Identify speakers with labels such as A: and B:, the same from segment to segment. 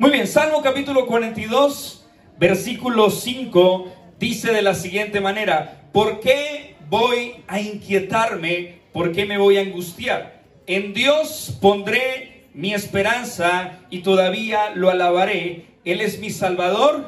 A: Muy bien, Salmo capítulo 42, versículo 5, dice de la siguiente manera, ¿por qué voy a inquietarme? ¿Por qué me voy a angustiar? En Dios pondré mi esperanza y todavía lo alabaré. Él es mi Salvador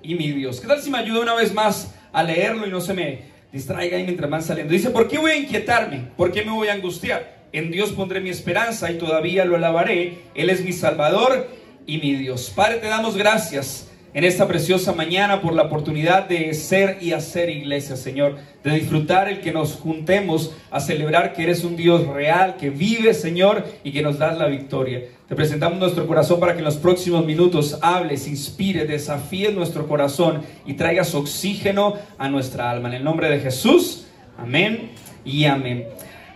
A: y mi Dios. ¿Qué tal si me ayuda una vez más a leerlo y no se me distraiga ahí mientras van saliendo? Dice, ¿por qué voy a inquietarme? ¿Por qué me voy a angustiar? En Dios pondré mi esperanza y todavía lo alabaré. Él es mi Salvador y mi Dios. Padre, te damos gracias en esta preciosa mañana por la oportunidad de ser y hacer iglesia, Señor, de disfrutar el que nos juntemos a celebrar que eres un Dios real, que vive, Señor, y que nos das la victoria. Te presentamos nuestro corazón para que en los próximos minutos hables, inspire, desafíe nuestro corazón y traigas oxígeno a nuestra alma. En el nombre de Jesús, amén y amén.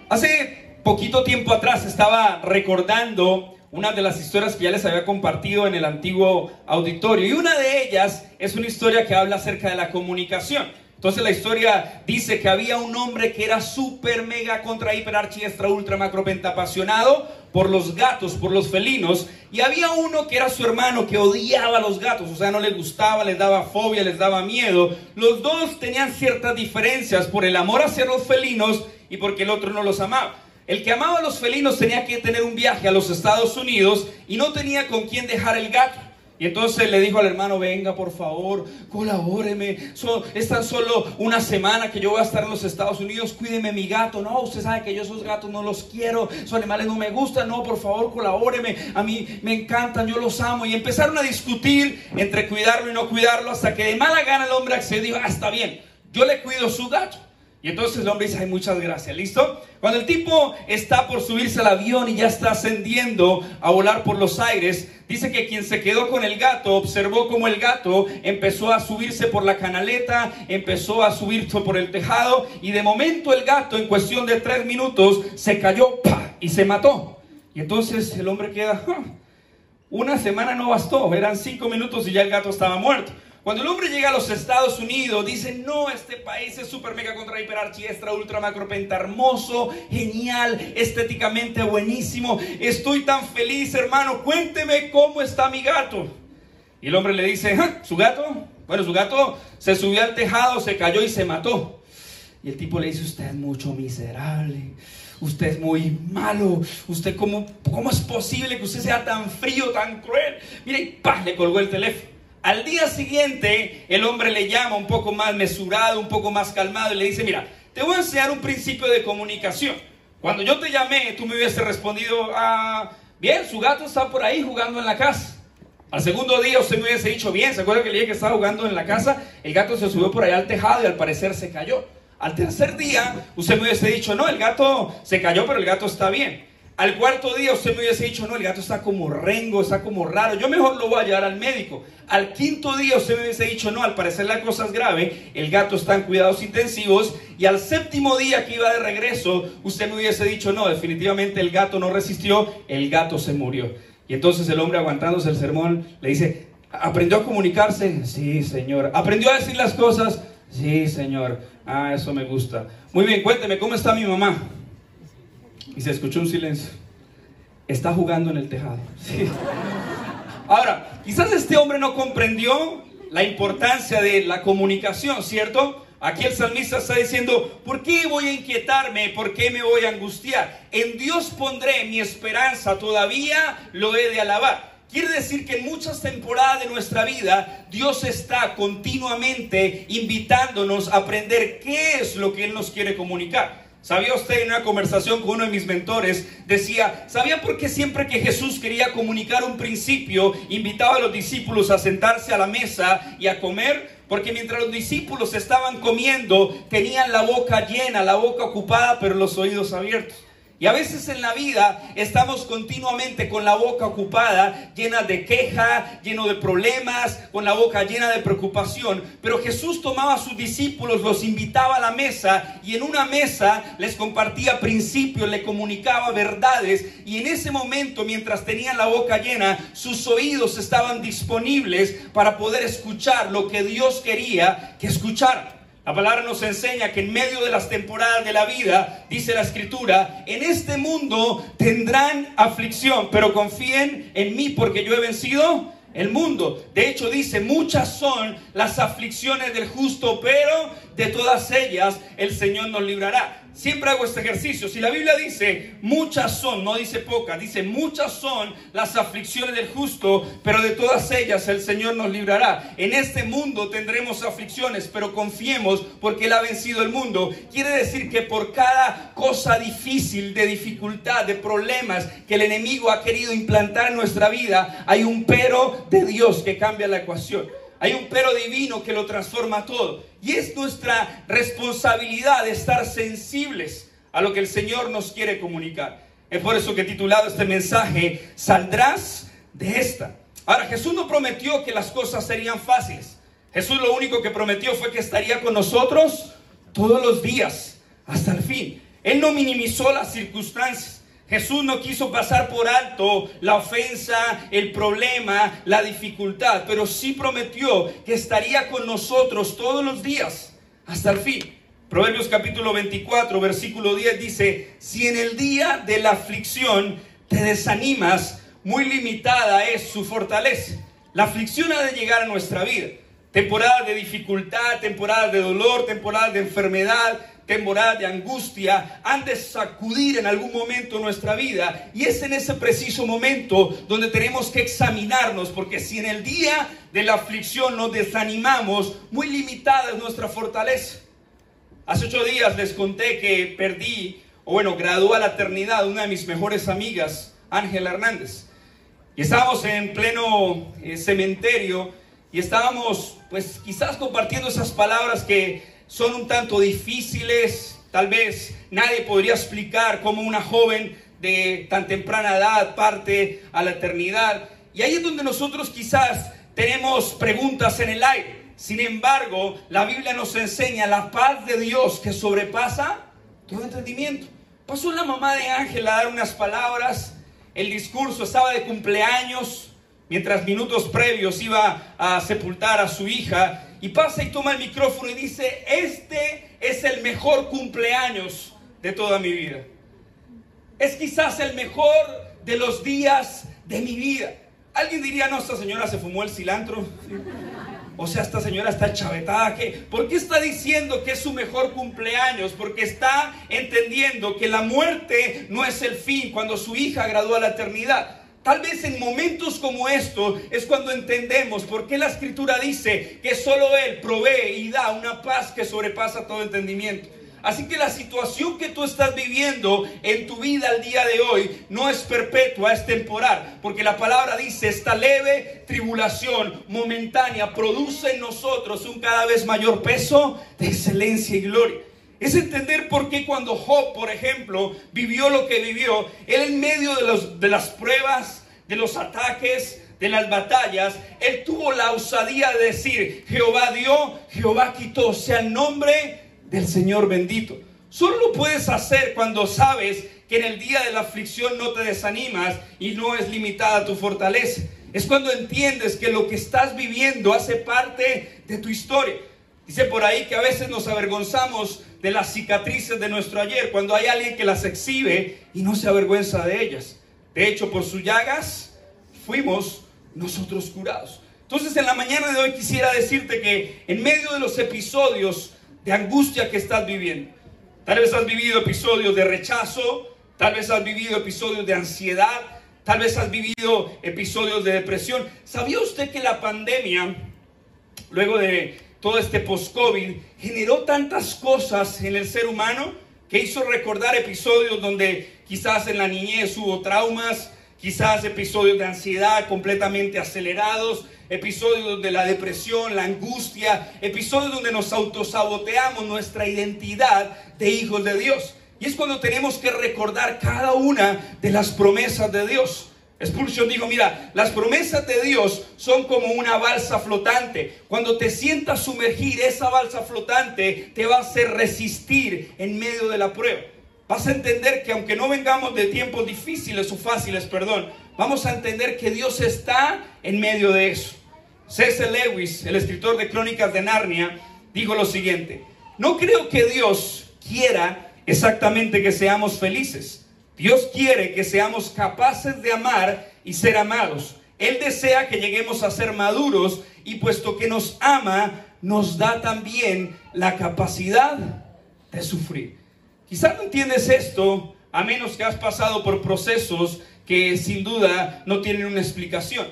A: Hace poquito tiempo atrás estaba recordando una de las historias que ya les había compartido en el antiguo auditorio. Y una de ellas es una historia que habla acerca de la comunicación. Entonces la historia dice que había un hombre que era súper mega contra hiper archi extra ultra macro apasionado por los gatos, por los felinos, y había uno que era su hermano que odiaba a los gatos, o sea, no le gustaba, les daba fobia, les daba miedo. Los dos tenían ciertas diferencias por el amor hacia los felinos y porque el otro no los amaba. El que amaba a los felinos tenía que tener un viaje a los Estados Unidos y no tenía con quién dejar el gato. Y entonces le dijo al hermano, venga por favor, colabóreme. es tan solo una semana que yo voy a estar en los Estados Unidos, cuídeme mi gato. No, usted sabe que yo esos gatos no los quiero, esos animales no me gustan. No, por favor, colabóreme. A mí me encantan, yo los amo. Y empezaron a discutir entre cuidarlo y no cuidarlo hasta que de mala gana el hombre accedió, ah, está bien, yo le cuido su gato. Y entonces el hombre dice, ay, muchas gracias, ¿listo? Cuando el tipo está por subirse al avión y ya está ascendiendo a volar por los aires, dice que quien se quedó con el gato observó como el gato empezó a subirse por la canaleta, empezó a subirse por el tejado y de momento el gato en cuestión de tres minutos se cayó y se mató. Y entonces el hombre queda, una semana no bastó, eran cinco minutos y ya el gato estaba muerto. Cuando el hombre llega a los Estados Unidos, dice, no, este país es super mega contra hiper ultra macro penta hermoso, genial, estéticamente buenísimo. Estoy tan feliz, hermano. Cuénteme cómo está mi gato. Y el hombre le dice, ¿su gato? Bueno, su gato se subió al tejado, se cayó y se mató. Y el tipo le dice, usted es mucho miserable, usted es muy malo, usted cómo, cómo es posible que usted sea tan frío, tan cruel. Mire, y ¡pah! le colgó el teléfono. Al día siguiente, el hombre le llama un poco más mesurado, un poco más calmado y le dice, mira, te voy a enseñar un principio de comunicación. Cuando yo te llamé, tú me hubiese respondido, ah, bien, su gato está por ahí jugando en la casa. Al segundo día usted me hubiese dicho, bien, ¿se acuerda que le dije que estaba jugando en la casa? El gato se subió por allá al tejado y al parecer se cayó. Al tercer día, usted me hubiese dicho, no, el gato se cayó, pero el gato está bien. Al cuarto día usted me hubiese dicho, no, el gato está como rengo, está como raro, yo mejor lo voy a llevar al médico. Al quinto día usted me hubiese dicho, no, al parecer la cosa es grave, el gato está en cuidados intensivos. Y al séptimo día que iba de regreso, usted me hubiese dicho, no, definitivamente el gato no resistió, el gato se murió. Y entonces el hombre aguantándose el sermón le dice, ¿aprendió a comunicarse? Sí, señor. ¿Aprendió a decir las cosas? Sí, señor. Ah, eso me gusta. Muy bien, cuénteme, ¿cómo está mi mamá? Y se escuchó un silencio. Está jugando en el tejado. Ahora, quizás este hombre no comprendió la importancia de la comunicación, ¿cierto? Aquí el salmista está diciendo, ¿por qué voy a inquietarme? ¿Por qué me voy a angustiar? En Dios pondré mi esperanza, todavía lo he de alabar. Quiere decir que en muchas temporadas de nuestra vida Dios está continuamente invitándonos a aprender qué es lo que Él nos quiere comunicar. ¿Sabía usted en una conversación con uno de mis mentores? Decía, ¿sabía por qué siempre que Jesús quería comunicar un principio, invitaba a los discípulos a sentarse a la mesa y a comer? Porque mientras los discípulos estaban comiendo, tenían la boca llena, la boca ocupada, pero los oídos abiertos. Y a veces en la vida estamos continuamente con la boca ocupada, llena de queja, lleno de problemas, con la boca llena de preocupación. Pero Jesús tomaba a sus discípulos, los invitaba a la mesa y en una mesa les compartía principios, le comunicaba verdades. Y en ese momento, mientras tenían la boca llena, sus oídos estaban disponibles para poder escuchar lo que Dios quería que escucharan. La palabra nos enseña que en medio de las temporadas de la vida, dice la escritura, en este mundo tendrán aflicción, pero confíen en mí porque yo he vencido el mundo. De hecho dice, muchas son las aflicciones del justo, pero de todas ellas el Señor nos librará. Siempre hago este ejercicio. Si la Biblia dice muchas son, no dice pocas, dice muchas son las aflicciones del justo, pero de todas ellas el Señor nos librará. En este mundo tendremos aflicciones, pero confiemos porque Él ha vencido el mundo. Quiere decir que por cada cosa difícil, de dificultad, de problemas que el enemigo ha querido implantar en nuestra vida, hay un pero de Dios que cambia la ecuación. Hay un pero divino que lo transforma todo. Y es nuestra responsabilidad estar sensibles a lo que el Señor nos quiere comunicar. Es por eso que he titulado este mensaje, saldrás de esta. Ahora, Jesús no prometió que las cosas serían fáciles. Jesús lo único que prometió fue que estaría con nosotros todos los días, hasta el fin. Él no minimizó las circunstancias. Jesús no quiso pasar por alto la ofensa, el problema, la dificultad, pero sí prometió que estaría con nosotros todos los días hasta el fin. Proverbios capítulo 24, versículo 10 dice, si en el día de la aflicción te desanimas, muy limitada es su fortaleza. La aflicción ha de llegar a nuestra vida. Temporadas de dificultad, temporadas de dolor, temporadas de enfermedad, temporada de angustia han de sacudir en algún momento nuestra vida. Y es en ese preciso momento donde tenemos que examinarnos, porque si en el día de la aflicción nos desanimamos, muy limitada es nuestra fortaleza. Hace ocho días les conté que perdí, o bueno, graduó a la eternidad una de mis mejores amigas, Ángela Hernández. Y estábamos en pleno eh, cementerio y estábamos, pues quizás compartiendo esas palabras que son un tanto difíciles. Tal vez nadie podría explicar cómo una joven de tan temprana edad parte a la eternidad. Y ahí es donde nosotros quizás tenemos preguntas en el aire. Sin embargo, la Biblia nos enseña la paz de Dios que sobrepasa todo entendimiento. Pasó la mamá de Ángel a dar unas palabras, el discurso estaba de cumpleaños, mientras minutos previos iba a sepultar a su hija y pasa y toma el micrófono y dice, este es el mejor cumpleaños de toda mi vida. Es quizás el mejor de los días de mi vida. Alguien diría, no, esta señora se fumó el cilantro. O sea, esta señora está chavetada. ¿Por qué está diciendo que es su mejor cumpleaños? Porque está entendiendo que la muerte no es el fin cuando su hija gradúa a la eternidad. Tal vez en momentos como estos es cuando entendemos por qué la escritura dice que solo Él provee y da una paz que sobrepasa todo entendimiento. Así que la situación que tú estás viviendo en tu vida al día de hoy no es perpetua, es temporal. Porque la palabra dice, esta leve tribulación momentánea produce en nosotros un cada vez mayor peso de excelencia y gloria. Es entender por qué cuando Job, por ejemplo, vivió lo que vivió, él en medio de, de las pruebas, de los ataques, de las batallas, él tuvo la osadía de decir, Jehová dio, Jehová quitó, sea el nombre del Señor bendito. Solo lo puedes hacer cuando sabes que en el día de la aflicción no te desanimas y no es limitada tu fortaleza. Es cuando entiendes que lo que estás viviendo hace parte de tu historia. Dice por ahí que a veces nos avergonzamos de las cicatrices de nuestro ayer cuando hay alguien que las exhibe y no se avergüenza de ellas. De hecho, por sus llagas fuimos nosotros curados. Entonces, en la mañana de hoy quisiera decirte que en medio de los episodios de angustia que estás viviendo, tal vez has vivido episodios de rechazo, tal vez has vivido episodios de ansiedad, tal vez has vivido episodios de depresión. ¿Sabía usted que la pandemia, luego de todo este post-COVID, generó tantas cosas en el ser humano que hizo recordar episodios donde quizás en la niñez hubo traumas, quizás episodios de ansiedad completamente acelerados, episodios de la depresión, la angustia, episodios donde nos autosaboteamos nuestra identidad de hijos de Dios. Y es cuando tenemos que recordar cada una de las promesas de Dios. Expulsion dijo, mira, las promesas de Dios son como una balsa flotante. Cuando te sientas sumergir, esa balsa flotante te va a hacer resistir en medio de la prueba. Vas a entender que aunque no vengamos de tiempos difíciles o fáciles, perdón, vamos a entender que Dios está en medio de eso. C.S. Lewis, el escritor de Crónicas de Narnia, dijo lo siguiente, no creo que Dios quiera exactamente que seamos felices Dios quiere que seamos capaces de amar y ser amados. Él desea que lleguemos a ser maduros y puesto que nos ama, nos da también la capacidad de sufrir. Quizás no entiendes esto a menos que has pasado por procesos que sin duda no tienen una explicación.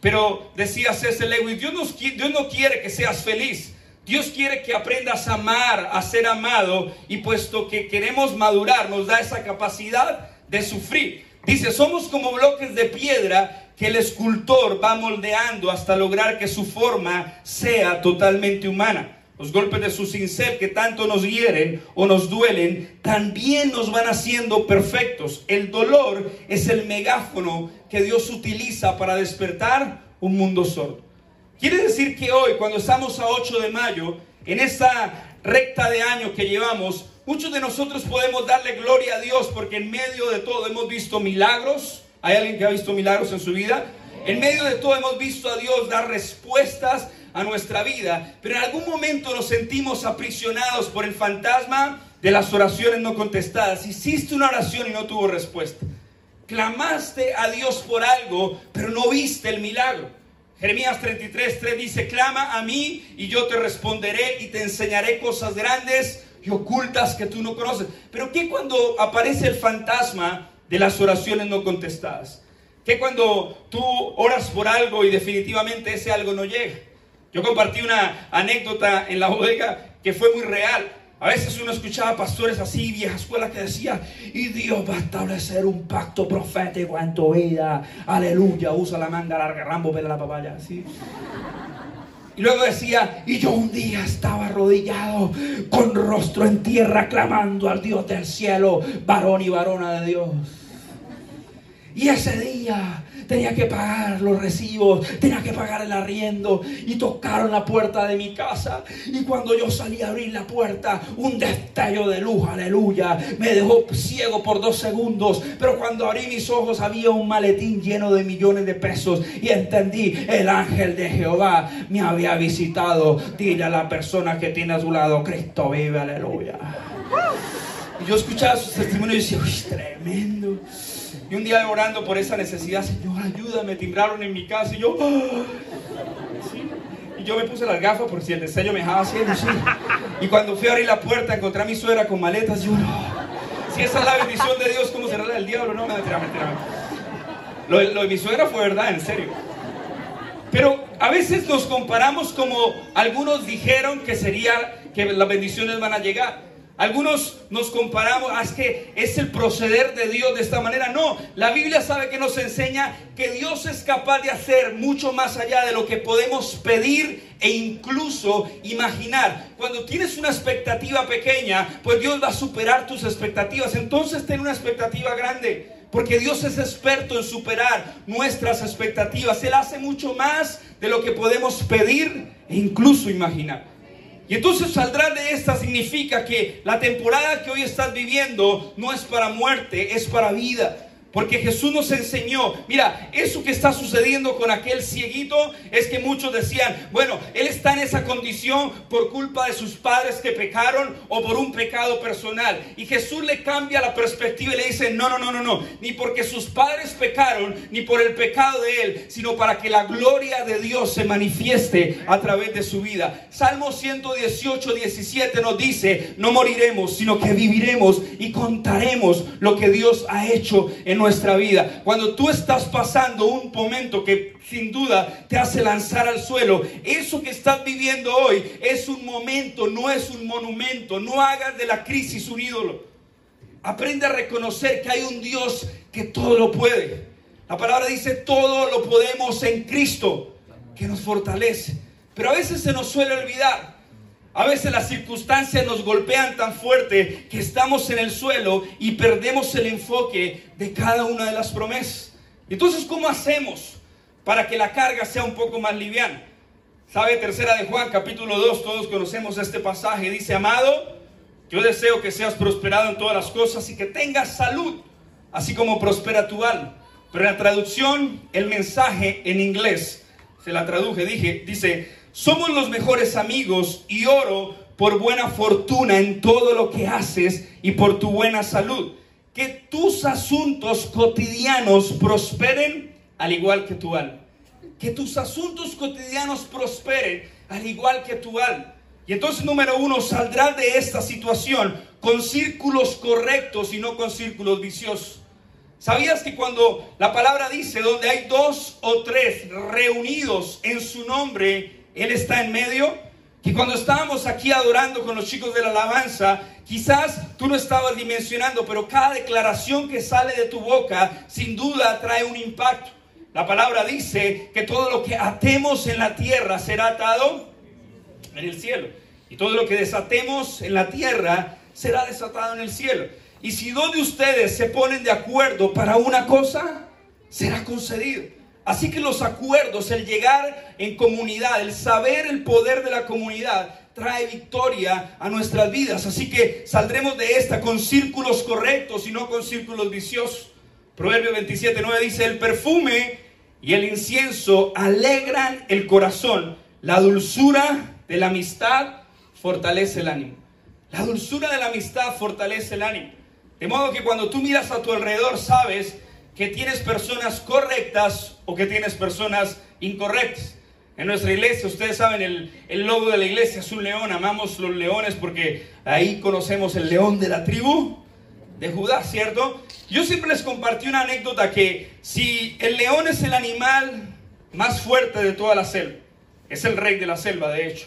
A: Pero decía César Lewis, Dios no quiere que seas feliz. Dios quiere que aprendas a amar, a ser amado, y puesto que queremos madurar, nos da esa capacidad de sufrir. Dice, somos como bloques de piedra que el escultor va moldeando hasta lograr que su forma sea totalmente humana. Los golpes de su cincel que tanto nos hieren o nos duelen, también nos van haciendo perfectos. El dolor es el megáfono que Dios utiliza para despertar un mundo sordo. Quiere decir que hoy, cuando estamos a 8 de mayo, en esta recta de año que llevamos, muchos de nosotros podemos darle gloria a Dios porque en medio de todo hemos visto milagros, ¿Hay alguien que ha visto milagros en su vida? En medio de todo hemos visto a Dios dar respuestas a nuestra vida, pero en algún momento nos sentimos aprisionados por el fantasma de las oraciones no contestadas. Hiciste una oración y no tuvo respuesta. Clamaste a Dios por algo, pero no viste el milagro. Jeremías 33, 3 dice, clama a mí y yo te responderé y te enseñaré cosas grandes y ocultas que tú no conoces. Pero ¿qué cuando aparece el fantasma de las oraciones no contestadas. Que cuando tú oras por algo y definitivamente ese algo no llega. Yo compartí una anécdota en la bodega que fue muy real. A veces uno escuchaba pastores así, vieja escuela, que decía, y Dios va a establecer un pacto profético en tu vida. Aleluya, usa la manga larga, rambo, pela la papaya, así. Y luego decía, y yo un día estaba arrodillado con rostro en tierra clamando al Dios del cielo, varón y varona de Dios. Y ese día tenía que pagar los recibos, tenía que pagar el arriendo y tocaron la puerta de mi casa. Y cuando yo salí a abrir la puerta, un destello de luz, aleluya, me dejó ciego por dos segundos. Pero cuando abrí mis ojos había un maletín lleno de millones de pesos y entendí, el ángel de Jehová me había visitado. Dile a la persona que tiene a su lado, Cristo vive, aleluya. Y yo escuchaba sus testimonios y decía, uy, tremendo. Y un día orando por esa necesidad, Señor, ayúdame, timbraron en mi casa y yo... ¡ah! Y yo me puse las gafas por si el destello me dejaba haciendo, sí. Y cuando fui a abrir la puerta, encontré a mi suegra con maletas, yo... Si esa es la bendición de Dios, ¿cómo será la del diablo? No, mentira, mentira. Lo, lo de mi suegra fue verdad, en serio. Pero a veces nos comparamos como algunos dijeron que sería que las bendiciones van a llegar. Algunos nos comparamos, ah, es que es el proceder de Dios de esta manera. No, la Biblia sabe que nos enseña que Dios es capaz de hacer mucho más allá de lo que podemos pedir e incluso imaginar. Cuando tienes una expectativa pequeña, pues Dios va a superar tus expectativas. Entonces ten una expectativa grande. Porque Dios es experto en superar nuestras expectativas. Él hace mucho más de lo que podemos pedir e incluso imaginar. Y entonces saldrá de esta significa que la temporada que hoy estás viviendo no es para muerte, es para vida. Porque Jesús nos enseñó, mira, eso que está sucediendo con aquel cieguito es que muchos decían, bueno, él está en esa condición por culpa de sus padres que pecaron o por un pecado personal. Y Jesús le cambia la perspectiva y le dice, no, no, no, no, no, ni porque sus padres pecaron, ni por el pecado de él, sino para que la gloria de Dios se manifieste a través de su vida. Salmo 118, 17 nos dice, no moriremos, sino que viviremos y contaremos lo que Dios ha hecho en nuestra vida. Cuando tú estás pasando un momento que sin duda te hace lanzar al suelo, eso que estás viviendo hoy es un momento, no es un monumento. No hagas de la crisis un ídolo. Aprende a reconocer que hay un Dios que todo lo puede. La palabra dice, todo lo podemos en Cristo, que nos fortalece. Pero a veces se nos suele olvidar a veces las circunstancias nos golpean tan fuerte que estamos en el suelo y perdemos el enfoque de cada una de las promesas. Entonces, ¿cómo hacemos para que la carga sea un poco más liviana? ¿Sabe? Tercera de Juan, capítulo 2, todos conocemos este pasaje. Dice, amado, yo deseo que seas prosperado en todas las cosas y que tengas salud, así como prospera tu alma. Pero en la traducción, el mensaje en inglés, se la traduje, dije, dice, somos los mejores amigos y oro por buena fortuna en todo lo que haces y por tu buena salud. Que tus asuntos cotidianos prosperen al igual que tu alma. que tus asuntos cotidianos prosperen, al igual que tu alma. Y entonces, número uno, saldrás de esta situación con círculos correctos y no con círculos viciosos. ¿Sabías que cuando la palabra dice donde hay dos o tres reunidos en su nombre, Él está en medio? Que cuando estábamos aquí adorando con los chicos de la alabanza, quizás tú no estabas dimensionando, pero cada declaración que sale de tu boca sin duda trae un impacto. La palabra dice que todo lo que atemos en la tierra será atado en el cielo. Y todo lo que desatemos en la tierra será desatado en el cielo. Y si dos de ustedes se ponen de acuerdo para una cosa, será concedido. Así que los acuerdos, el llegar en comunidad, el saber el poder de la comunidad, trae victoria a nuestras vidas. Así que saldremos de esta con círculos correctos y no con círculos viciosos. Proverbio 27, 9 dice, el perfume y el incienso alegran el corazón. La dulzura de la amistad fortalece el ánimo. La dulzura de la amistad fortalece el ánimo. De modo que cuando tú miras a tu alrededor sabes que tienes personas correctas o que tienes personas incorrectas. En nuestra iglesia, ustedes saben, el, el, logo de la iglesia es un león. Amamos los leones porque ahí conocemos el león de la tribu de Judá, ¿cierto? Yo siempre les compartí una anécdota que si el león es el animal más fuerte de toda la selva, es el rey de la selva, de hecho.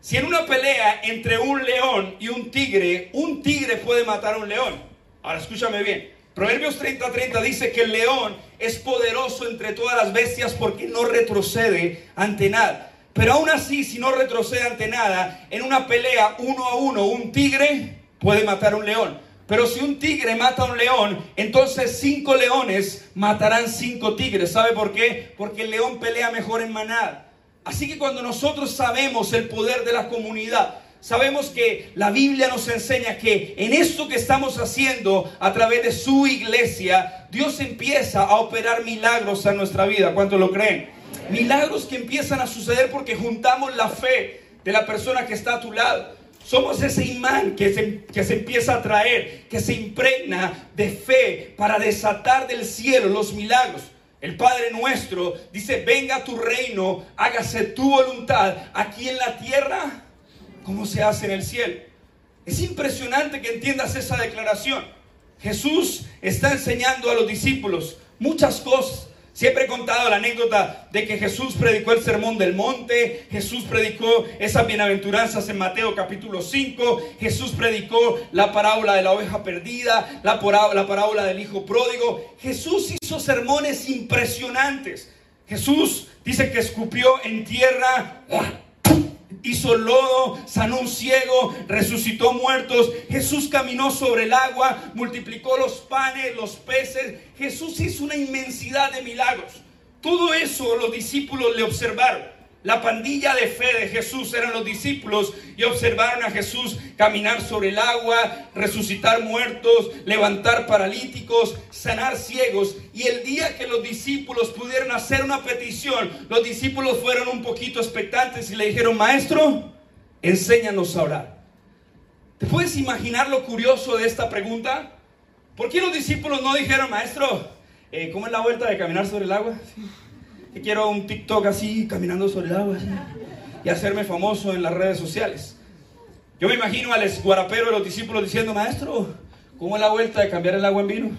A: Si en una pelea entre un león y un tigre, un tigre puede matar a un león. Ahora escúchame bien. Proverbios 30:30 dice que el león es poderoso entre todas las bestias porque no retrocede ante nada. Pero aún así, si no retrocede ante nada, en una pelea uno a uno, un tigre puede matar a un león. Pero si un tigre mata a un león, entonces cinco leones matarán cinco tigres. ¿Sabe por qué? Porque el león pelea mejor en manada. Así que cuando nosotros sabemos el poder de la comunidad, sabemos que la Biblia nos enseña que en esto que estamos haciendo a través de su iglesia, Dios empieza a operar milagros en nuestra vida. ¿Cuánto lo creen? Milagros que empiezan a suceder porque juntamos la fe de la persona que está a tu lado. Somos ese imán que se, que se empieza a traer, que se impregna de fe para desatar del cielo los milagros. El Padre nuestro dice, venga tu reino, hágase tu voluntad aquí en la tierra como se hace en el cielo. Es impresionante que entiendas esa declaración. Jesús está enseñando a los discípulos muchas cosas. Siempre he contado la anécdota de que Jesús predicó el sermón del monte, Jesús predicó esas bienaventuranzas en Mateo capítulo 5, Jesús predicó la parábola de la oveja perdida, la parábola del hijo pródigo. Jesús hizo sermones impresionantes. Jesús dice que escupió en tierra hizo lodo, sanó un ciego, resucitó muertos. Jesús caminó sobre el agua, multiplicó los panes, los peces. Jesús hizo una inmensidad de milagros. Todo eso los discípulos le observaron. La pandilla de fe de Jesús eran los discípulos y observaron a Jesús caminar sobre el agua, resucitar muertos, levantar paralíticos, sanar ciegos. Y el día que los discípulos pudieron hacer una petición, los discípulos fueron un poquito expectantes y le dijeron, maestro, enséñanos a orar. ¿Te puedes imaginar lo curioso de esta pregunta? ¿Por qué los discípulos no dijeron, maestro, eh, ¿cómo es la vuelta de caminar sobre el agua? Que quiero un TikTok así, caminando sobre el agua, y hacerme famoso en las redes sociales. Yo me imagino al esguarapero de los discípulos diciendo, maestro, ¿cómo es la vuelta de cambiar el agua en vino?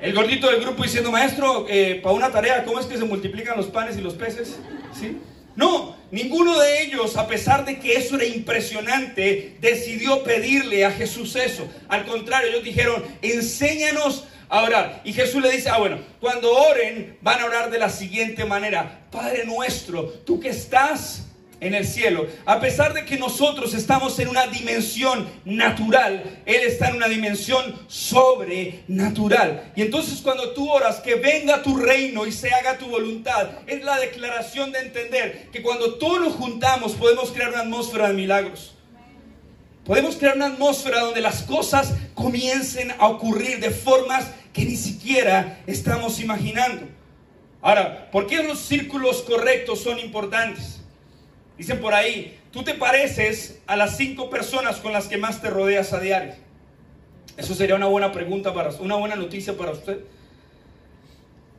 A: El gordito del grupo diciendo, maestro, eh, para una tarea, ¿cómo es que se multiplican los panes y los peces? ¿Sí? No, ninguno de ellos, a pesar de que eso era impresionante, decidió pedirle a Jesús eso. Al contrario, ellos dijeron, enséñanos orar. Y Jesús le dice, ah, bueno, cuando oren van a orar de la siguiente manera. Padre nuestro, tú que estás en el cielo. A pesar de que nosotros estamos en una dimensión natural, Él está en una dimensión sobrenatural. Y entonces cuando tú oras, que venga tu reino y se haga tu voluntad, es la declaración de entender que cuando todos nos juntamos podemos crear una atmósfera de milagros. Podemos crear una atmósfera donde las cosas comiencen a ocurrir de formas que ni siquiera estamos imaginando. Ahora, ¿por qué los círculos correctos son importantes? Dicen por ahí, tú te pareces a las cinco personas con las que más te rodeas a diario. Eso sería una buena pregunta para una buena noticia para usted.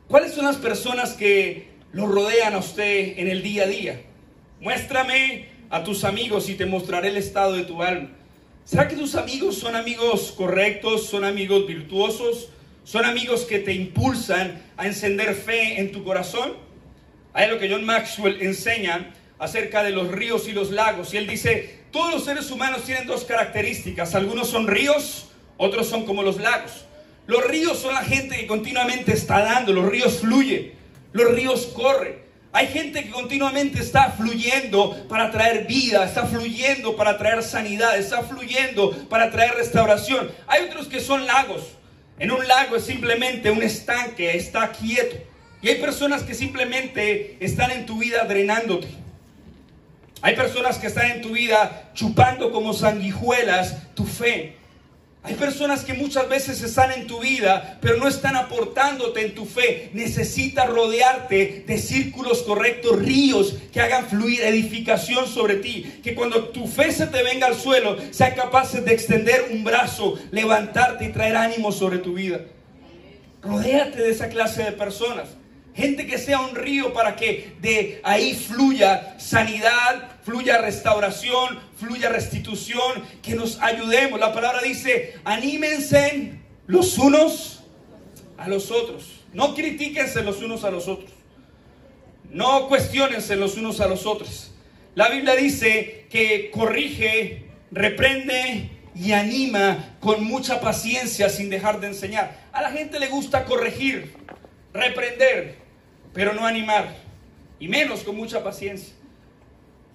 A: ¿Cuáles son las personas que lo rodean a usted en el día a día? Muéstrame a tus amigos y te mostraré el estado de tu alma. ¿Será que tus amigos son amigos correctos, son amigos virtuosos, son amigos que te impulsan a encender fe en tu corazón? Hay lo que John Maxwell enseña acerca de los ríos y los lagos. Y él dice, todos los seres humanos tienen dos características. Algunos son ríos, otros son como los lagos. Los ríos son la gente que continuamente está dando, los ríos fluyen, los ríos corren. Hay gente que continuamente está fluyendo para traer vida, está fluyendo para traer sanidad, está fluyendo para traer restauración. Hay otros que son lagos. En un lago es simplemente un estanque, está quieto. Y hay personas que simplemente están en tu vida drenándote. Hay personas que están en tu vida chupando como sanguijuelas tu fe. Hay personas que muchas veces están en tu vida, pero no están aportándote en tu fe. Necesitas rodearte de círculos correctos, ríos que hagan fluir edificación sobre ti. Que cuando tu fe se te venga al suelo, sea capaz de extender un brazo, levantarte y traer ánimo sobre tu vida. Rodéate de esa clase de personas. Gente que sea un río para que de ahí fluya sanidad, fluya restauración, fluya restitución, que nos ayudemos. La palabra dice, anímense los unos a los otros. No critíquense los unos a los otros. No cuestionense los unos a los otros. La Biblia dice que corrige, reprende y anima con mucha paciencia sin dejar de enseñar. A la gente le gusta corregir, reprender, pero no animar, y menos con mucha paciencia.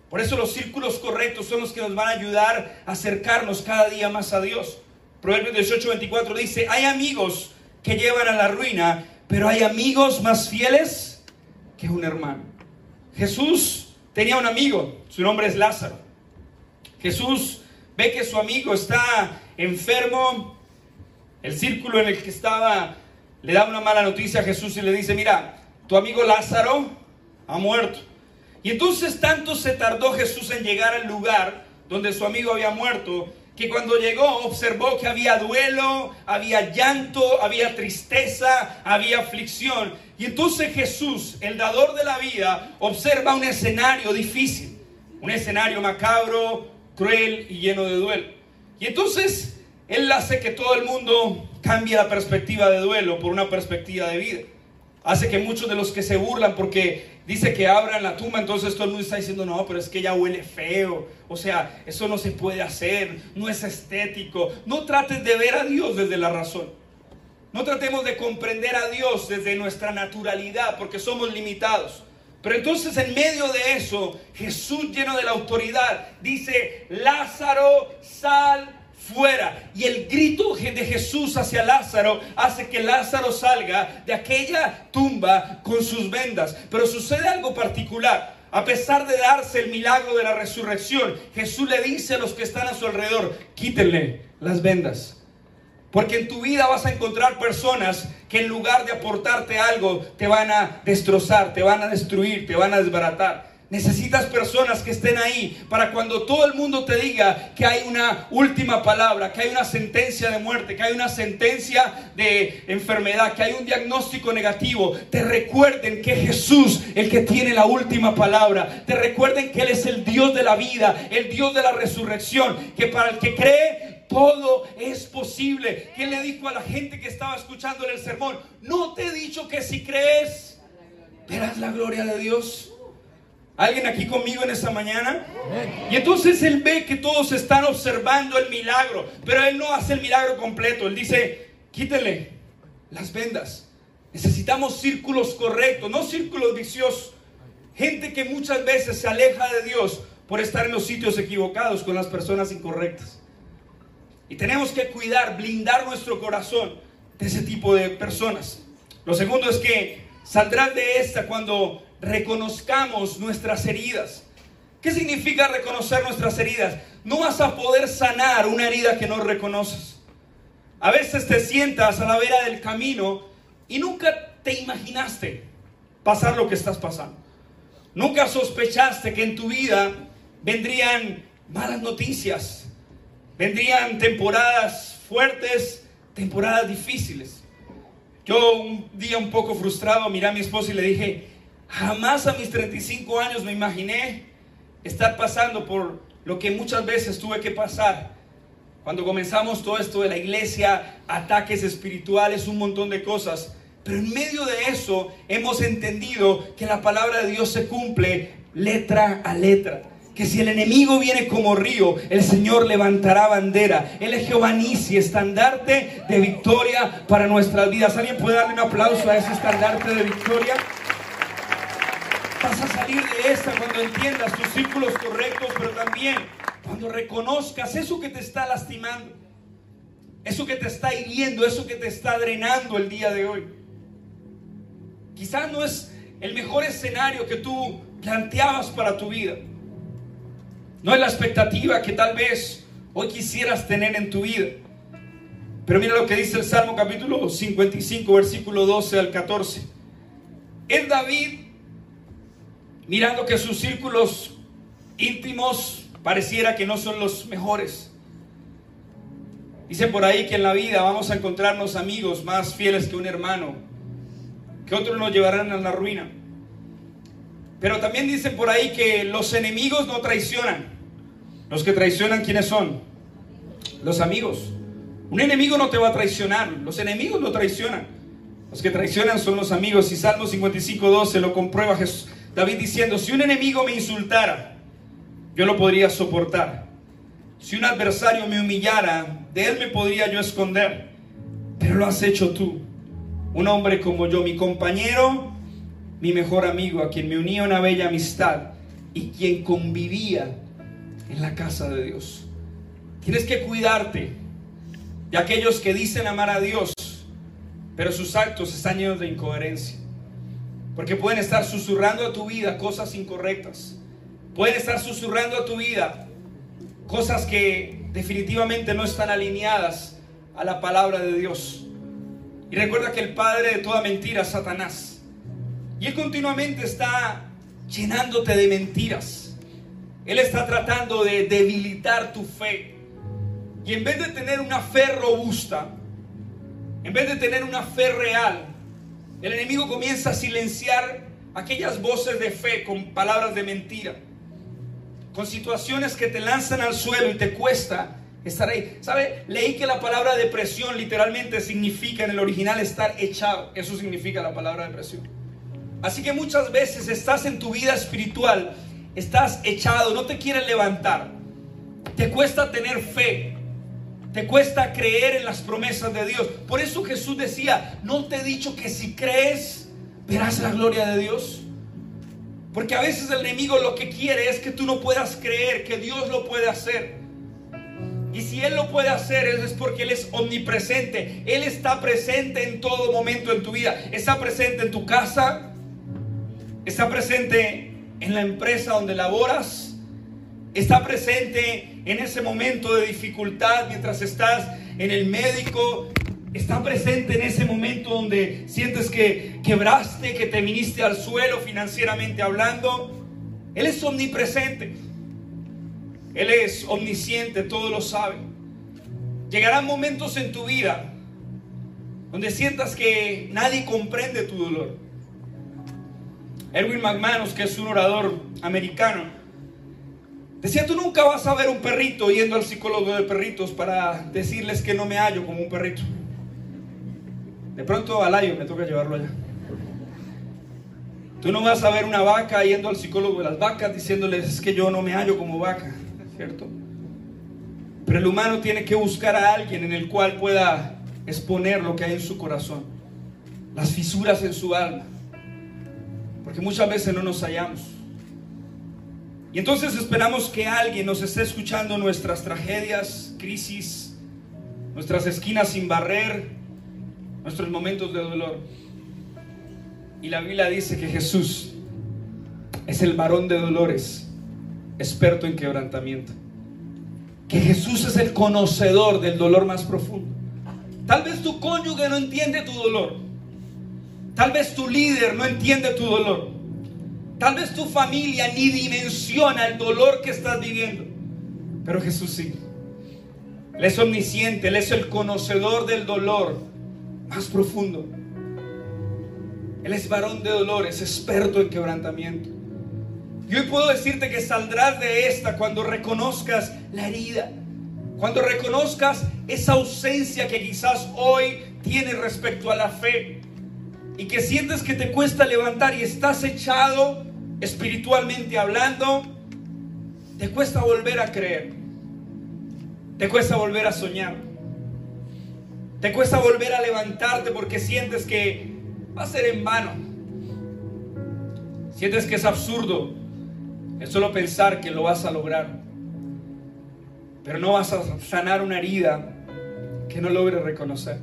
A: Por eso los círculos correctos son los que nos van a ayudar a acercarnos cada día más a Dios. Proverbios 18, 24 dice, hay amigos que llevan a la ruina, pero hay amigos más fieles que un hermano. Jesús tenía un amigo, su nombre es Lázaro. Jesús ve que su amigo está enfermo, el círculo en el que estaba le da una mala noticia a Jesús y le dice, mira, tu amigo Lázaro ha muerto. Y entonces tanto se tardó Jesús en llegar al lugar donde su amigo había muerto, que cuando llegó observó que había duelo, había llanto, había tristeza, había aflicción. Y entonces Jesús, el dador de la vida, observa un escenario difícil, un escenario macabro, cruel y lleno de duelo. Y entonces Él hace que todo el mundo cambie la perspectiva de duelo por una perspectiva de vida hace que muchos de los que se burlan porque dice que abran la tumba, entonces todo el mundo está diciendo, no, pero es que ya huele feo, o sea, eso no se puede hacer, no es estético. No traten de ver a Dios desde la razón. No tratemos de comprender a Dios desde nuestra naturalidad, porque somos limitados. Pero entonces en medio de eso, Jesús lleno de la autoridad dice, Lázaro, sal fuera. Y el grito de Jesús hacia Lázaro hace que Lázaro salga de aquella tumba con sus vendas. Pero sucede algo particular. A pesar de darse el milagro de la resurrección, Jesús le dice a los que están a su alrededor, quítenle las vendas. Porque en tu vida vas a encontrar personas que en lugar de aportarte algo, te van a destrozar, te van a destruir, te van a desbaratar. Necesitas personas que estén ahí para cuando todo el mundo te diga que hay una última palabra, que hay una sentencia de muerte, que hay una sentencia de enfermedad, que hay un diagnóstico negativo. Te recuerden que Jesús, el que tiene la última palabra, te recuerden que Él es el Dios de la vida, el Dios de la resurrección, que para el que cree todo es posible. ¿Qué le dijo a la gente que estaba escuchando el sermón? No te he dicho que si crees, verás la gloria de Dios. ¿Alguien aquí conmigo en esta mañana? Y entonces él ve que todos están observando el milagro, pero él no hace el milagro completo. Él dice, quítele las vendas. Necesitamos círculos correctos, no círculos viciosos. Gente que muchas veces se aleja de Dios por estar en los sitios equivocados con las personas incorrectas. Y tenemos que cuidar, blindar nuestro corazón de ese tipo de personas. Lo segundo es que saldrás de esta cuando reconozcamos nuestras heridas. ¿Qué significa reconocer nuestras heridas? No vas a poder sanar una herida que no reconoces. A veces te sientas a la vera del camino y nunca te imaginaste pasar lo que estás pasando. Nunca sospechaste que en tu vida vendrían malas noticias, vendrían temporadas fuertes, temporadas difíciles. Yo un día un poco frustrado miré a mi esposa y le dije, Jamás a mis 35 años me imaginé estar pasando por lo que muchas veces tuve que pasar. Cuando comenzamos todo esto de la iglesia, ataques espirituales, un montón de cosas. Pero en medio de eso hemos entendido que la palabra de Dios se cumple letra a letra. Que si el enemigo viene como río, el Señor levantará bandera. Él es Jehová Nisi, estandarte de victoria para nuestras vidas. ¿Alguien puede darle un aplauso a ese estandarte de victoria? Vas a salir de esta cuando entiendas tus círculos correctos, pero también cuando reconozcas eso que te está lastimando, eso que te está hiriendo, eso que te está drenando el día de hoy. Quizás no es el mejor escenario que tú planteabas para tu vida. No es la expectativa que tal vez hoy quisieras tener en tu vida. Pero mira lo que dice el Salmo capítulo 55, versículo 12 al 14. Es David mirando que sus círculos íntimos pareciera que no son los mejores. Dice por ahí que en la vida vamos a encontrarnos amigos más fieles que un hermano, que otros nos llevarán a la ruina. Pero también dice por ahí que los enemigos no traicionan. Los que traicionan, ¿quiénes son? Los amigos. Un enemigo no te va a traicionar, los enemigos lo traicionan. Los que traicionan son los amigos. Y Salmo 55, 12 lo comprueba Jesús. David diciendo, si un enemigo me insultara, yo lo podría soportar. Si un adversario me humillara, de él me podría yo esconder. Pero lo has hecho tú, un hombre como yo, mi compañero, mi mejor amigo, a quien me unía una bella amistad y quien convivía en la casa de Dios. Tienes que cuidarte de aquellos que dicen amar a Dios, pero sus actos están llenos de incoherencia. Porque pueden estar susurrando a tu vida cosas incorrectas. Pueden estar susurrando a tu vida cosas que definitivamente no están alineadas a la palabra de Dios. Y recuerda que el padre de toda mentira es Satanás. Y él continuamente está llenándote de mentiras. Él está tratando de debilitar tu fe. Y en vez de tener una fe robusta, en vez de tener una fe real, el enemigo comienza a silenciar aquellas voces de fe con palabras de mentira, con situaciones que te lanzan al suelo y te cuesta estar ahí. ¿Sabe? Leí que la palabra depresión literalmente significa en el original estar echado. Eso significa la palabra depresión. Así que muchas veces estás en tu vida espiritual, estás echado, no te quieres levantar. Te cuesta tener fe, te cuesta creer en las promesas de Dios. Por eso Jesús decía, no te he dicho que si crees, verás la gloria de Dios. Porque a veces el enemigo lo que quiere es que tú no puedas creer que Dios lo puede hacer. Y si Él lo puede hacer es porque Él es omnipresente. Él está presente en todo momento en tu vida. Está presente en tu casa. Está presente en la empresa donde laboras está presente en ese momento de dificultad mientras estás en el médico, está presente en ese momento donde sientes que quebraste, que te viniste al suelo financieramente hablando. Él es omnipresente. Él es omnisciente, todo lo sabe. Llegarán momentos en tu vida donde sientas que nadie comprende tu dolor. Erwin McManus, que es un orador americano, Decía, tú nunca vas a ver un perrito yendo al psicólogo de perritos para decirles que no me hallo como un perrito. De pronto al ayo me toca llevarlo allá. Tú no vas a ver una vaca yendo al psicólogo de las vacas diciéndoles es que yo no me hallo como vaca, ¿cierto? Pero el humano tiene que buscar a alguien en el cual pueda exponer lo que hay en su corazón, las fisuras en su alma, porque muchas veces no nos hallamos. Y entonces esperamos que alguien nos esté escuchando nuestras tragedias, crisis, nuestras esquinas sin barrer, nuestros momentos de dolor. Y la Biblia dice que Jesús es el varón de dolores, experto en quebrantamiento. Que Jesús es el conocedor del dolor más profundo. Tal vez tu cónyuge no entiende tu dolor. Tal vez tu líder no entiende tu dolor. Tal vez tu familia ni dimensiona el dolor que estás viviendo. Pero Jesús sí. Él es omnisciente, Él es el conocedor del dolor más profundo. Él es varón de dolores, experto en quebrantamiento. Y hoy puedo decirte que saldrás de esta cuando reconozcas la herida, cuando reconozcas esa ausencia que quizás hoy tienes respecto a la fe y que sientes que te cuesta levantar y estás echado espiritualmente hablando, te cuesta volver a creer, te cuesta volver a soñar, te cuesta volver a levantarte porque sientes que va a ser en vano, sientes que es absurdo. Es solo pensar que lo vas a lograr, pero no vas a sanar una herida que no logres reconocer.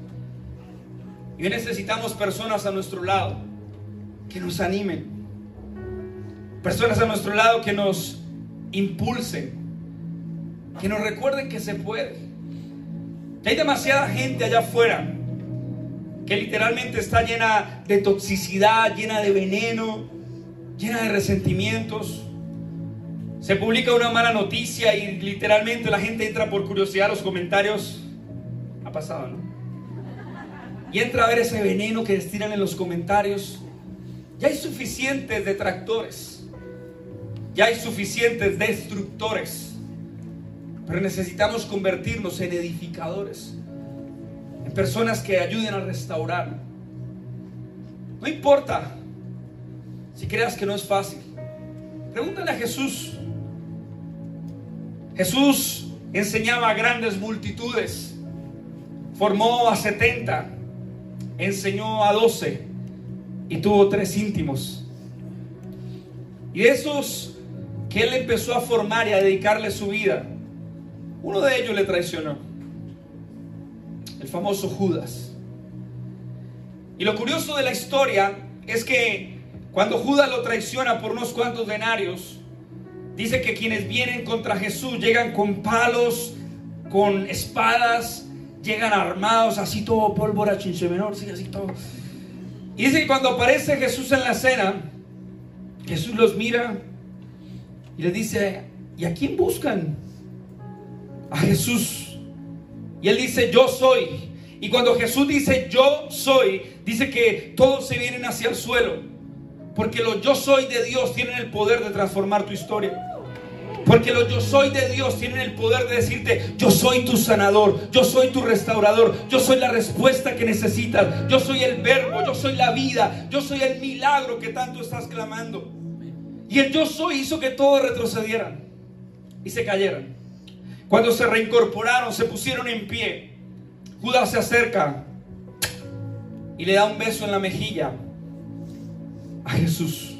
A: Y hoy necesitamos personas a nuestro lado que nos animen. Personas a nuestro lado que nos impulsen. Que nos recuerden que se puede. Que hay demasiada gente allá afuera que literalmente está llena de toxicidad, llena de veneno, llena de resentimientos. Se publica una mala noticia y literalmente la gente entra por curiosidad a los comentarios. Ha pasado, ¿no? Y entra a ver ese veneno que destilan en los comentarios. Ya hay suficientes detractores, ya hay suficientes destructores, pero necesitamos convertirnos en edificadores, en personas que ayuden a restaurar. No importa si creas que no es fácil. Pregúntale a Jesús. Jesús enseñaba a grandes multitudes, formó a 70 enseñó a doce y tuvo tres íntimos. Y de esos que él empezó a formar y a dedicarle su vida, uno de ellos le traicionó, el famoso Judas. Y lo curioso de la historia es que cuando Judas lo traiciona por unos cuantos denarios, dice que quienes vienen contra Jesús llegan con palos, con espadas, llegan armados, así todo pólvora, chinche menor, sí, así todo. Y dice que cuando aparece Jesús en la cena, Jesús los mira y le dice, ¿y a quién buscan? A Jesús. Y él dice, yo soy. Y cuando Jesús dice, yo soy, dice que todos se vienen hacia el suelo. Porque los yo soy de Dios tienen el poder de transformar tu historia. Porque los yo soy de Dios tienen el poder de decirte, yo soy tu sanador, yo soy tu restaurador, yo soy la respuesta que necesitas, yo soy el verbo, yo soy la vida, yo soy el milagro que tanto estás clamando. Y el yo soy hizo que todos retrocedieran y se cayeran. Cuando se reincorporaron, se pusieron en pie. Judas se acerca y le da un beso en la mejilla a Jesús.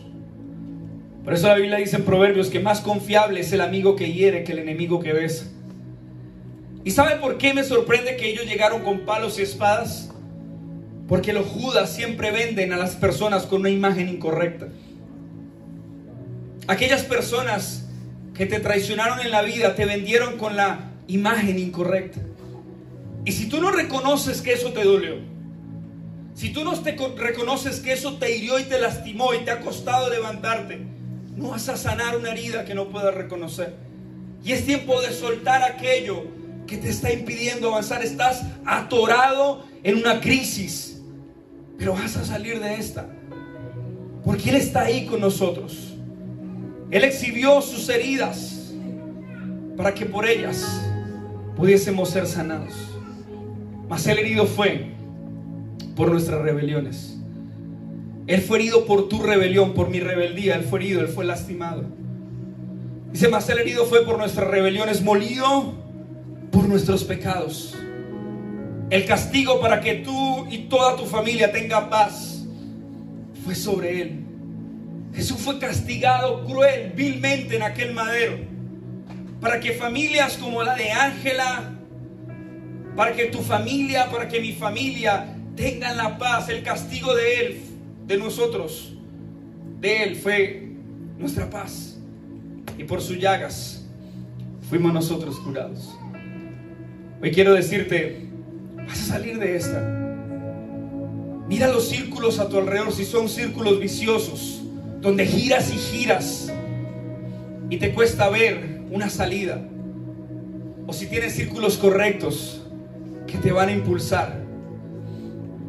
A: Por eso la Biblia dice en Proverbios que más confiable es el amigo que hiere que el enemigo que besa. ¿Y sabe por qué me sorprende que ellos llegaron con palos y espadas? Porque los judas siempre venden a las personas con una imagen incorrecta. Aquellas personas que te traicionaron en la vida te vendieron con la imagen incorrecta. Y si tú no reconoces que eso te dolió, si tú no te reconoces que eso te hirió y te lastimó y te ha costado levantarte, no vas a sanar una herida que no puedas reconocer. Y es tiempo de soltar aquello que te está impidiendo avanzar. Estás atorado en una crisis, pero vas a salir de esta. Porque Él está ahí con nosotros. Él exhibió sus heridas para que por ellas pudiésemos ser sanados. Mas el herido fue por nuestras rebeliones. Él fue herido por tu rebelión, por mi rebeldía. Él fue herido, Él fue lastimado. Dice, más el herido fue por nuestras rebeliones, molido por nuestros pecados. El castigo para que tú y toda tu familia tenga paz fue sobre Él. Jesús fue castigado cruel, vilmente en aquel madero. Para que familias como la de Ángela, para que tu familia, para que mi familia tengan la paz, el castigo de Él de nosotros, de Él fue nuestra paz. Y por sus llagas fuimos nosotros curados. Hoy quiero decirte, vas a salir de esta. Mira los círculos a tu alrededor, si son círculos viciosos, donde giras y giras y te cuesta ver una salida. O si tienes círculos correctos que te van a impulsar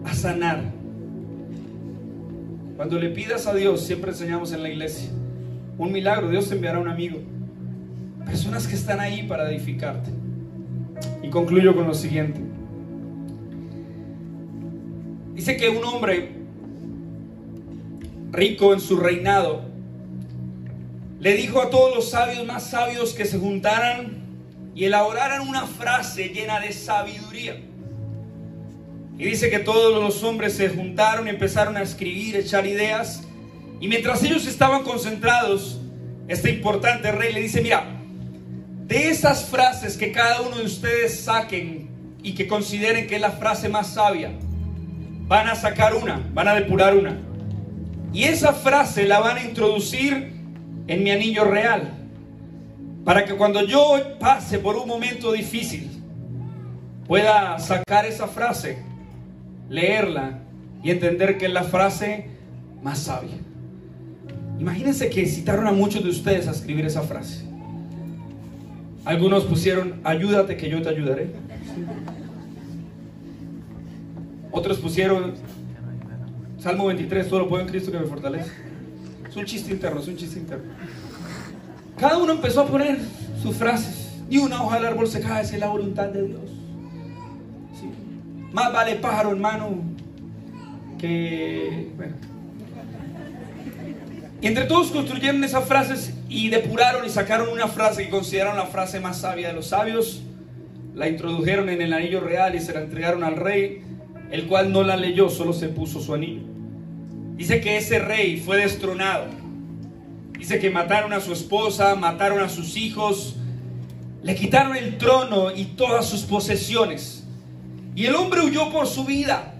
A: a sanar Cuando le pidas a Dios, siempre enseñamos en la iglesia, un milagro, Dios enviará un amigo. Personas que están ahí para edificarte. Y concluyo con lo siguiente. Dice que un hombre rico en su reinado le dijo a todos los sabios más sabios que se juntaran y elaboraran una frase llena de sabiduría. Y dice que todos los hombres se juntaron y empezaron a escribir, echar ideas. Y mientras ellos estaban concentrados, este importante rey le dice, mira, de esas frases que cada uno de ustedes saquen y que consideren que es la frase más sabia, van a sacar una, van a depurar una. Y esa frase la van a introducir en mi anillo real. Para que cuando yo pase por un momento difícil, pueda sacar esa frase, leerla y entender que es la frase más sabia. Imagínense que citaron a muchos de ustedes a escribir esa frase. Algunos pusieron, ayúdate que yo te ayudaré. Otros pusieron, Salmo 23, todo lo puedo en Cristo que me fortalece. Es un chiste interno, es un chiste interno. Cada uno empezó a poner sus frases. Ni una hoja del árbol se cae, es la voluntad de Dios. Más vale pájaro, hermano, que... Bueno. Y entre todos construyeron esas frases y depuraron y sacaron una frase que consideraron la frase más sabia de los sabios. La introdujeron en el anillo real y se la entregaron al rey, el cual no la leyó, solo se puso su anillo. Dice que ese rey fue destronado. Dice que mataron a su esposa, mataron a sus hijos, le quitaron el trono y todas sus posesiones. Y el hombre huyó por su vida.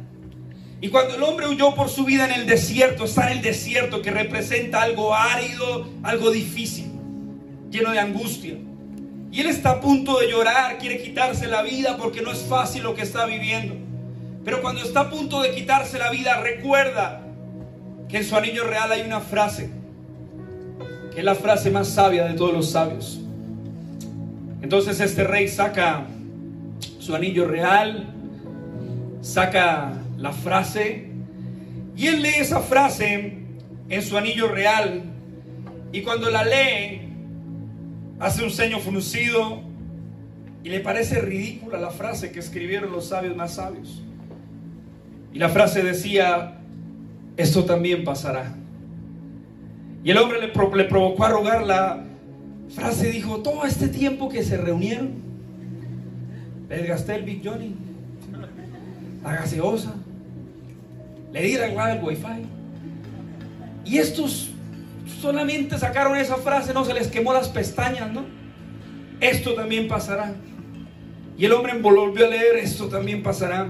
A: Y cuando el hombre huyó por su vida en el desierto, está en el desierto que representa algo árido, algo difícil, lleno de angustia. Y él está a punto de llorar, quiere quitarse la vida porque no es fácil lo que está viviendo. Pero cuando está a punto de quitarse la vida, recuerda que en su anillo real hay una frase, que es la frase más sabia de todos los sabios. Entonces este rey saca su anillo real, saca la frase y él lee esa frase en su anillo real y cuando la lee hace un ceño fruncido y le parece ridícula la frase que escribieron los sabios más sabios. Y la frase decía, esto también pasará. Y el hombre le, le provocó a rogar la frase, dijo, todo este tiempo que se reunieron, les el Big Johnny, la gaseosa, le di la clave al wifi. Y estos solamente sacaron esa frase, no se les quemó las pestañas, ¿no? Esto también pasará. Y el hombre volvió a leer, esto también pasará.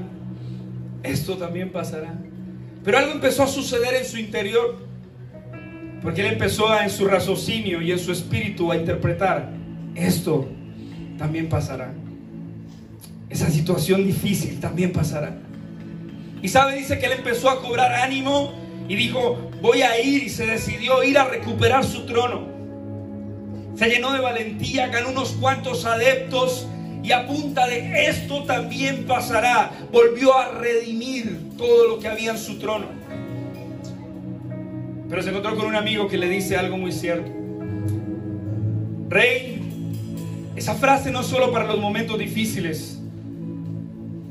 A: Esto también pasará. Pero algo empezó a suceder en su interior, porque él empezó en su raciocinio y en su espíritu a interpretar, esto también pasará. Esa situación difícil también pasará. Y sabe, dice que él empezó a cobrar ánimo y dijo, voy a ir y se decidió ir a recuperar su trono. Se llenó de valentía, ganó unos cuantos adeptos y a punta de esto también pasará, volvió a redimir todo lo que había en su trono. Pero se encontró con un amigo que le dice algo muy cierto. Rey, esa frase no es solo para los momentos difíciles,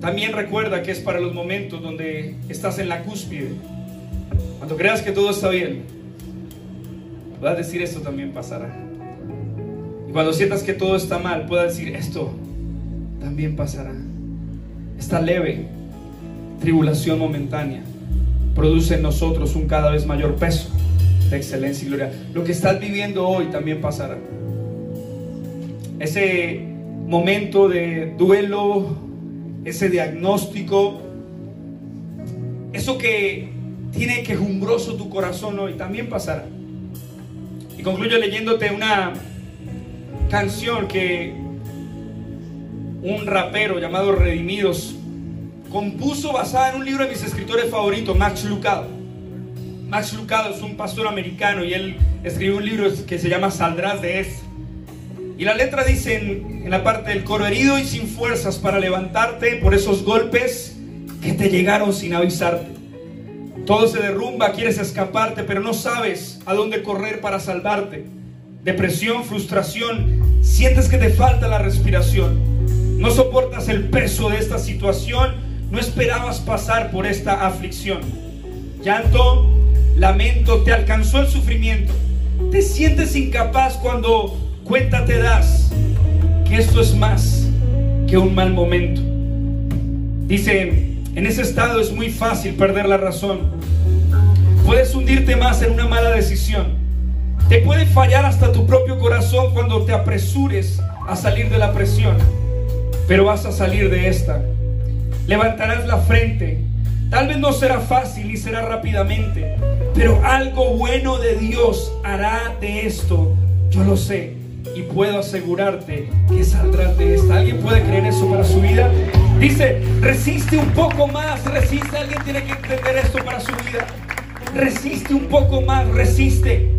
A: también recuerda que es para los momentos donde estás en la cúspide. Cuando creas que todo está bien, puedas decir esto también pasará. Y cuando sientas que todo está mal, puedas decir esto también pasará. Esta leve tribulación momentánea produce en nosotros un cada vez mayor peso de excelencia y gloria. Lo que estás viviendo hoy también pasará. Ese momento de duelo, ese diagnóstico, eso que tiene quejumbroso tu corazón hoy también pasará. Y concluyo leyéndote una canción que un rapero llamado Redimidos, compuso basada en un libro de mis escritores favoritos, Max Lucado. Max Lucado es un pastor americano y él escribió un libro que se llama Saldrás de Es. Y la letra dice en, la parte del coro, herido y sin fuerzas para levantarte por esos golpes que te llegaron sin avisarte. Todo se derrumba, quieres escaparte, pero no sabes a dónde correr para salvarte. Depresión, frustración, sientes que te falta la respiración. No soportas el peso de esta situación, no esperabas pasar por esta aflicción. Llanto, lamento, te alcanzó el sufrimiento. Te sientes incapaz cuando cuenta te das que esto es más que un mal momento. Dice en ese estado es muy fácil perder la razón. Puedes hundirte más en una mala decisión. Te puede fallar hasta tu propio corazón cuando te apresures a salir de la presión. Pero vas a salir de esta. Levantarás la frente. Tal vez no será fácil ni será rápidamente. Pero algo bueno de Dios hará de esto. Yo lo sé. Y puedo asegurarte que saldrás de esta. ¿Alguien puede creer eso para su vida? Dice, resiste un poco más, resiste. Alguien tiene que entender esto para su vida. Resiste un poco más, resiste.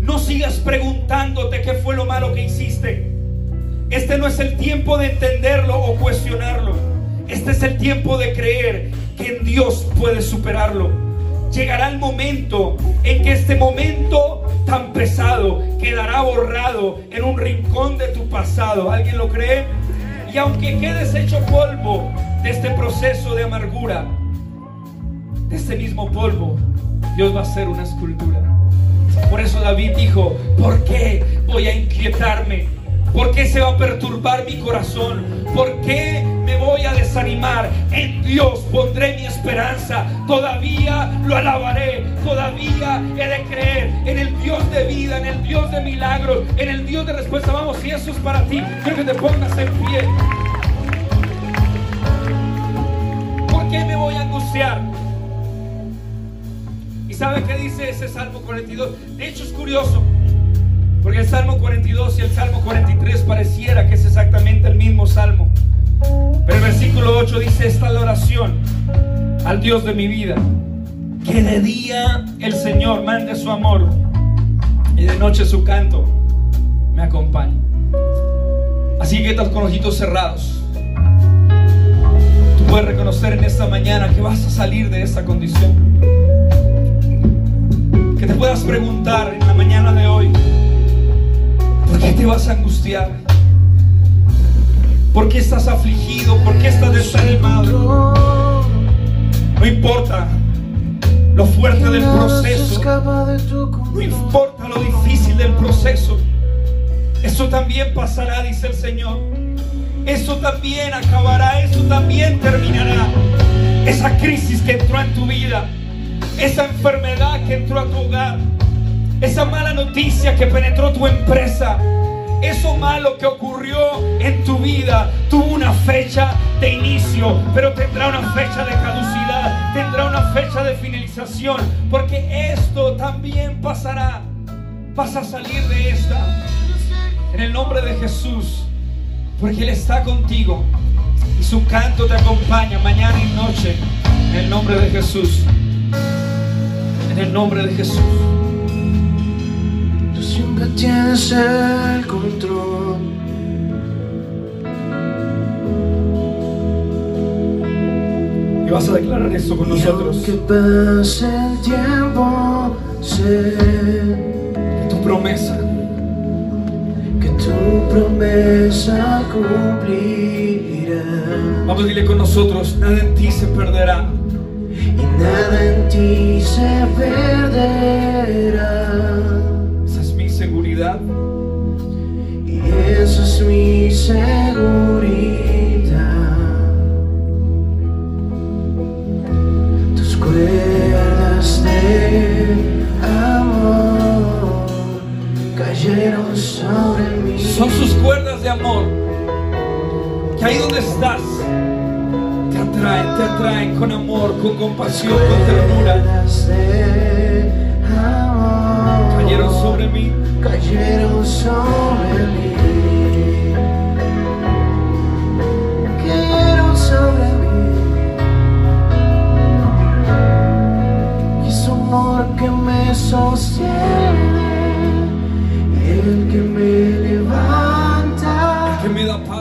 A: No sigas preguntándote qué fue lo malo que hiciste. Este no es el tiempo de entenderlo o cuestionarlo. Este es el tiempo de creer que en Dios puedes superarlo. Llegará el momento en que este momento tan pesado quedará borrado en un rincón de tu pasado. ¿Alguien lo cree? Y aunque quedes hecho polvo de este proceso de amargura, de este mismo polvo, Dios va a hacer una escultura. Por eso David dijo, ¿por qué voy a inquietarme? ¿Por qué se va a perturbar mi corazón? ¿Por qué me voy a desanimar? En Dios pondré mi esperanza. Todavía lo alabaré. Todavía he de creer en el Dios de vida, en el Dios de milagros, en el Dios de respuesta. Vamos, si eso es para ti, quiero que te pongas en pie. ¿Por qué me voy a angustiar? ¿Y sabe qué dice ese Salmo 42? De hecho es curioso. Porque el Salmo 42 y el Salmo 43 que es exactamente el mismo Salmo. Pero el versículo 8 dice, esta es la oración al Dios de mi vida. Que de día el Señor mande su amor y de noche su canto me acompañe. Así que estás con ojitos cerrados. Tú puedes reconocer en esta mañana que vas a salir de esta condición. Que te puedas preguntar en la mañana de hoy. ¿Por qué te vas a angustiar? ¿Por qué estás afligido? ¿Por qué estás desanimado? No importa lo fuerte del proceso. No importa lo difícil del proceso. Eso también pasará, dice el Señor. Eso también acabará, eso también terminará. Esa crisis que entró en tu vida, esa enfermedad que entró a tu hogar, esa mala noticia que penetró tu empresa, eso malo que ocurrió en tu vida tuvo una fecha de inicio, pero tendrá una fecha de caducidad, tendrá una fecha de finalización, porque esto también pasará. Vas a salir de esta en el nombre de Jesús, porque Él está contigo y su canto te acompaña mañana y noche en el nombre de Jesús. En el nombre de Jesús
B: tienes el control.
A: Y vas a declarar esto con nosotros.
B: Que pase el tiempo, sé
A: tu promesa.
B: Que tu promesa cumplirá.
A: Vamos a dile con nosotros, nada en ti se perderá.
B: Y nada en ti se perderá Es mi seguridad. Tus cuerdas de amor cayeron sobre mí.
A: Son sus cuerdas de amor que ahí donde estás te atraen, te atraen con amor, con compasión, con ternura. Cayeron sobre mí
B: cayeron sobre mí. sostiene, el que me levanta, el que me da paz.